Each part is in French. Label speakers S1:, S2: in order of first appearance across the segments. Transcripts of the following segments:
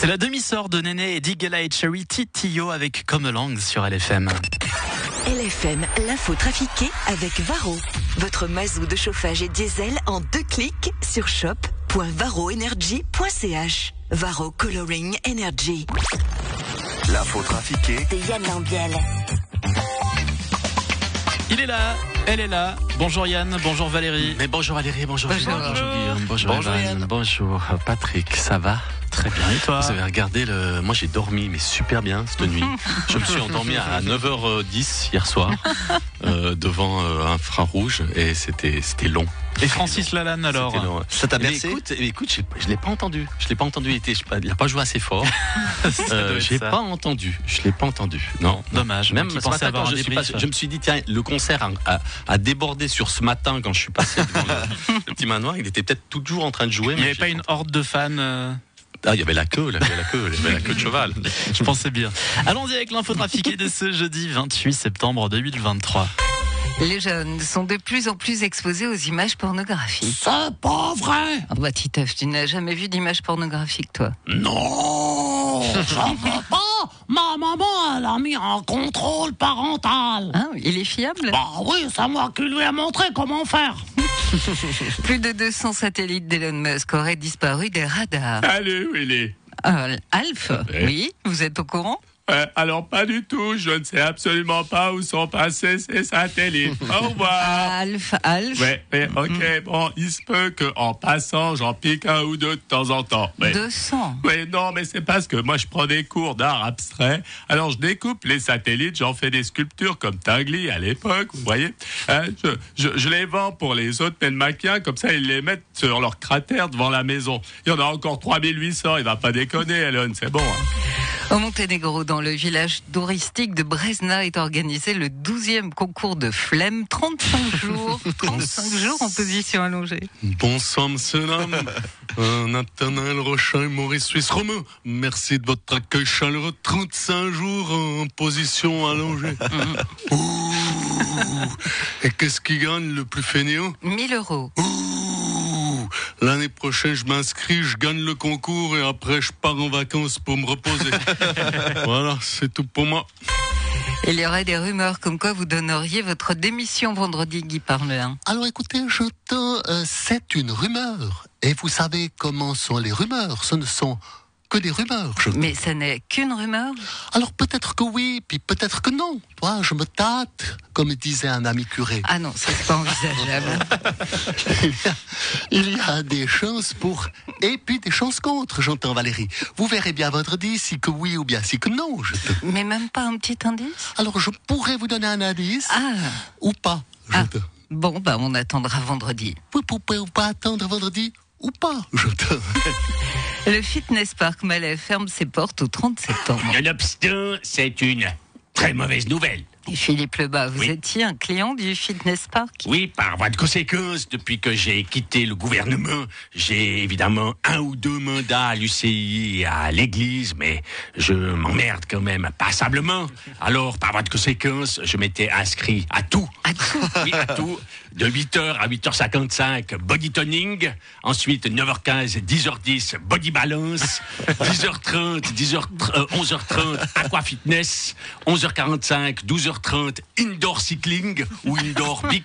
S1: C'est la demi-sœur de Néné et Digela et Cherry Titio avec Come Along sur LFM.
S2: LFM, l'info trafiquée avec Varro. Votre mazou de chauffage et diesel en deux clics sur shop.varroenergy.ch. Varro Coloring Energy.
S3: L'info trafiquée
S2: De Yann Lambiel.
S1: Il est là, elle est là. Bonjour Yann, bonjour Valérie.
S4: Mais bonjour Valérie, bonjour
S1: Bonjour.
S4: Bonjour Guillaume, bonjour,
S3: Bonjour Yann.
S4: bonjour Patrick, ça va?
S1: Très bien, et toi
S4: Vous avez regardé le... Moi j'ai dormi, mais super bien cette nuit. Je me suis endormi à 9h10 hier soir, euh, devant euh, un infrarouge, et c'était c'était long.
S1: Et Francis Lalanne alors.
S3: Ça t'a
S4: Mais
S3: bercé?
S4: écoute, mais écoute, je l'ai pas entendu. Je l'ai pas entendu. Il était- je- il a pas joué assez fort. Euh, j'ai
S1: ça.
S4: pas entendu. Je l'ai pas entendu. Non.
S1: Dommage.
S4: Même ce
S1: pensais
S4: matin,
S1: avoir
S4: quand je, suis passé- je me suis dit, tiens, le concert a, a- a débordé sur ce matin quand je suis passé devant le, le petit manoir. Il était peut-être toujours en train de jouer.
S1: Il n'y
S4: mais
S1: avait pas une horde de fans euh,
S4: Ah, il y avait la queue, il y avait la queue, il y avait la queue de cheval.
S1: Je pensais bien. Allons-y avec l'info trafiquée de ce jeudi 28 septembre 2023.
S5: Les jeunes sont de plus en plus exposés aux images pornographiques.
S6: C'est pas vrai
S5: Ah bah Titeuf, tu n'as jamais vu d'images pornographiques toi?
S6: Non J'en veux pas Ma maman, elle a mis un contrôle parental
S5: Hein Il est fiable?
S6: Bah oui, c'est moi qui lui ai montré comment faire
S5: Plus de 200 satellites d'Elon Musk auraient disparu des radars.
S7: Allez, Willy.
S5: Euh, Alf. Oui Vous êtes au courant?
S7: Euh, alors, pas du tout. Je ne sais absolument pas où sont passés ces satellites. Au revoir.
S5: Alf, Alf
S7: Ouais, ok. Bon, il se peut qu'en passant, j'en pique un ou deux de temps en temps. Ouais.
S5: 200
S7: Mais non, mais c'est parce que moi je prends des cours d'art abstrait. Alors je découpe les satellites, j'en fais des sculptures comme Tangli à l'époque, vous voyez. Hein, je, je, je les vends pour les autres Penmakiens, comme ça ils les mettent sur leur cratère devant la maison. Il y en a encore 3800, il va pas déconner, Elon, c'est bon. hein.
S5: Au Monténégro, dans le village touristique de Bresna, est organisé le 12e concours de flemme. 35 jours, 35 jours en position allongée.
S4: Bon sang, monsieur l'homme. Euh, Nathanaël Rochin et Maurice Suisse Romain. Merci de votre accueil chaleureux. 35 jours en position allongée. Ouh. Et qu'est-ce qui gagne le plus fainéant?
S5: 1000 euros.
S4: Ouh. L'année prochaine, je m'inscris, je gagne le concours et après, je pars en vacances pour me reposer. voilà, c'est tout pour moi.
S5: Il y aurait des rumeurs comme quoi vous donneriez votre démission vendredi, Guy Parmelin.
S8: Alors écoutez, je te, euh, c'est une rumeur. Et vous savez comment sont les rumeurs Ce ne sont que des rumeurs. Je...
S5: Mais ce n'est qu'une rumeur?
S8: Alors peut-être que oui, puis peut-être que non. Toi, je me tâte, comme disait un ami curé.
S5: Ah non, c'est pas envisageable.
S8: Il y a- Il y a des chances pour et puis des chances contre, j'entends Valérie. Vous verrez bien vendredi si que oui ou bien si que non. Je te...
S5: Mais même pas un petit indice?
S8: Alors je pourrais vous donner un indice
S5: Ah,
S8: ou pas. Je
S5: Ah.
S8: te...
S5: bon, bah on attendra vendredi.
S8: Vous pouvez ou pas attendre vendredi ou pas. Je te...
S5: Le Fitness Park Malais ferme ses portes au 30 septembre.
S9: Nonobstant, c'est une très mauvaise nouvelle.
S5: Et Philippe Lebas, vous
S9: Oui.
S5: étiez un client du Fitness Park?
S9: Oui, par voie de conséquence, depuis que j'ai quitté le gouvernement, j'ai évidemment un ou deux mandats à l'UCI et à l'église, mais je m'emmerde quand même passablement. Alors, par voie de conséquence, je m'étais inscrit à tout.
S5: À tout
S9: Oui, à tout. De 8h à 8h55, body toning. Ensuite, 9h15, 10h10, body balance. 10h30, 10h, euh, 11h30, aqua fitness. 11h45, 12h30, indoor cycling ou indoor bic.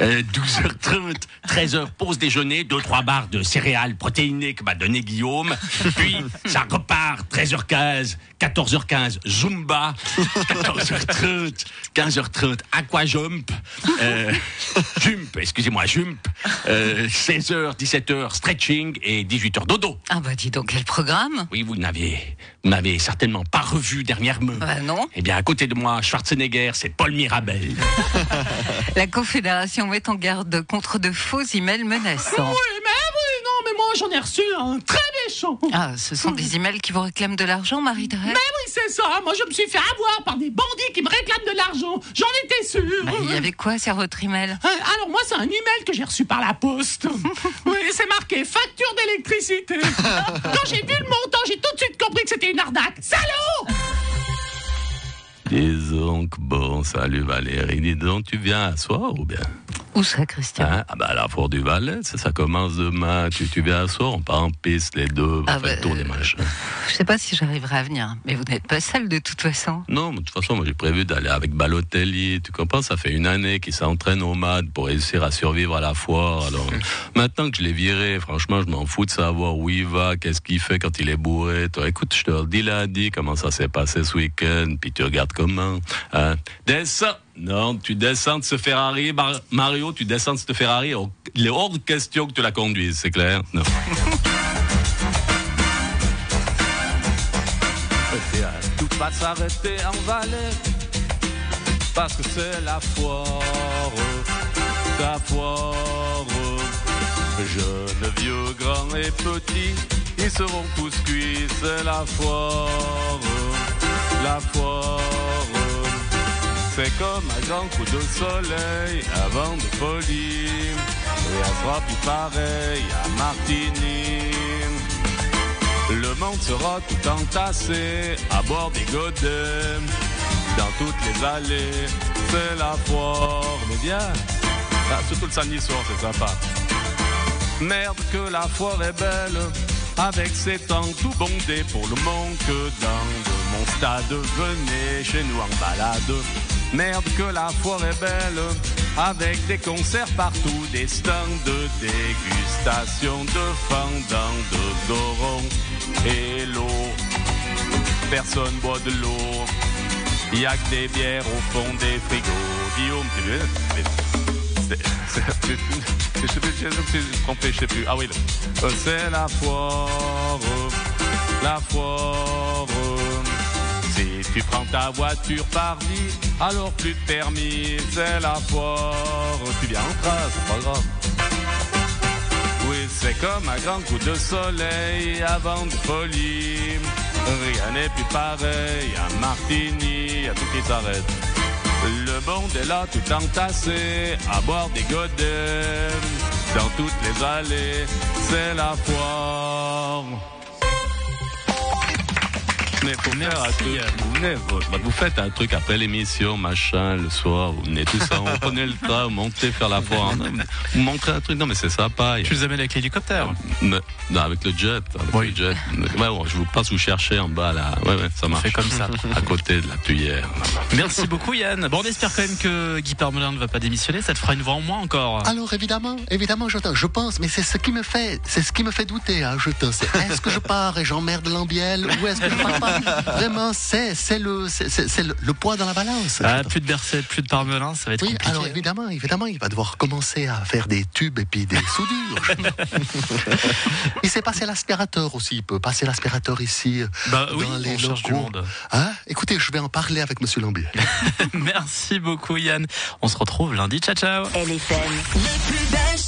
S9: Euh, 12h30, 13h, pause déjeuner, 2-3 barres de céréales protéinées que m'a donné Guillaume. Puis, ça repart, 13h15, 14h15, Zumba, 14h30, 15h30, Aquajump, euh, Jump, excusez-moi, Jump, euh, 16h, 17h, stretching et 18h, dodo.
S5: Ah bah dis donc, quel programme
S9: Oui, vous n'avez, vous n'avez certainement pas revu dernièrement.
S5: Bah non.
S9: Eh bien, à côté de moi, Schwarzenegger, c'est Paul Mirabel.
S5: La Confédération met en garde contre de faux emails menaçants.
S6: Oui, mais oui, non, mais moi j'en ai reçu un très méchant
S5: Ah, ce sont des emails qui vous réclament de l'argent, Marie-Thérèse
S6: Mais oui, c'est ça Moi je me suis fait avoir par des bandits qui me réclament de l'argent J'en étais sûr
S5: Bah, Il y avait quoi sur votre email?
S6: Euh, Alors moi c'est un email que j'ai reçu par la poste. Oui, c'est marqué facture d'électricité. Quand j'ai vu le montant, j'ai tout de suite compris que c'était une arnaque. Salaud
S4: Dis donc, bon, salut Valérie. Dis donc, tu viens à soir ou bien?
S5: Où ça, Christian
S9: Hein? Ah bah la foire du Valais, ça, ça commence demain. Tu, tu viens à soir, on part en piste les deux, on
S5: Ah
S9: fait
S5: bah,
S9: le tour des machins.
S5: Je sais pas si j'arriverai à venir, mais vous n'êtes pas seul de toute façon.
S9: Non, mais de toute façon, moi j'ai prévu d'aller avec Balotelli. Tu comprends? Ça fait une année qu'il s'entraîne au MAD pour réussir à survivre à la foire. Alors maintenant que je l'ai viré, franchement, je m'en fous de savoir où il va, qu'est-ce qu'il fait quand il est bourré. Toi, écoute, je te le dis lundi comment ça s'est passé ce week-end, puis tu regardes comment. Hein. Descends Non, tu descends de ce Ferrari, Mar- Mario, tu descends de ce Ferrari. Il est hors question que tu la conduises, c'est clair? Non. Euh, Tout va s'arrêter en Valais parce que c'est la foire, la foire. Jeunes, vieux, grands et petits, ils seront tous cuits, c'est la foire, la foire. C'est comme un grand coup de soleil avant de folie, et elle sera plus pareil à Martigny. Le monde sera tout entassé à bord des godets. Dans toutes les allées, c'est la foire. Mais bien, ah, surtout le samedi soir, c'est sympa. Merde que la foire est belle, avec ses temps tout bondés pour le monde que dingue. Mon stade, venez chez nous en balade. Merde que la foire est belle, avec des concerts partout, des stands de dégustation, de fendant, de goron et l'eau. Personne boit de l'eau. Y a que des bières au fond des frigos. Guillaume, tu Je sais plus, je sais plus. Ah oui. Euh, c'est la foire, la foire. Si tu prends ta voiture pardi, alors plus de permis, c'est la foire. Tu viens en trace, c'est pas grave. Oui, c'est comme un grand coup de soleil avant de folie. Rien n'est plus pareil, à Martigny, à tout qui s'arrête. Le monde est là tout entassé, à boire des godets. Dans toutes les allées, c'est la foire. Mais faut faire un truc. Vous venez, vous, bah, vous faites un truc après l'émission, machin, le soir, vous venez tout ça, on prenait le train, vous montez faire la foire. Vous montrez un truc, non mais c'est sympa.
S1: Tu les amènes avec l'hélicoptère
S9: non, avec le jet. Avec
S1: Oui.
S9: le jet. Ouais, ouais, je vous passe vous chercher en bas là. Ouais, ouais, ça marche.
S1: fait comme ça.
S9: À côté de la tuyère.
S1: Merci beaucoup Yann. Bon, on espère quand même que Guy Parmelin ne va pas démissionner. Ça te fera une voix en moins encore.
S8: Alors évidemment, évidemment, je, je pense, mais c'est ce qui me fait, c'est ce qui me fait douter. Hein, je te- c'est est-ce que je pars et j'emmerde Lambiel ou est-ce que je pars pas? Vraiment, c'est c'est le c'est le, le poids dans la balance.
S1: Ah, plus de Berset, plus de Parmelin, ça va être
S8: Oui,
S1: compliqué.
S8: alors évidemment, évidemment, il va devoir commencer à faire des tubes et puis des soudures. il s'est passé l'aspirateur aussi. Il peut passer l'aspirateur ici. euh,
S1: Bah oui,
S8: dans les
S1: on du monde.
S8: Hein? Écoutez, je vais en parler avec Monsieur Lambiel.
S1: Merci beaucoup Yann. On se retrouve lundi. Ciao ciao.
S2: LFM, les plus belles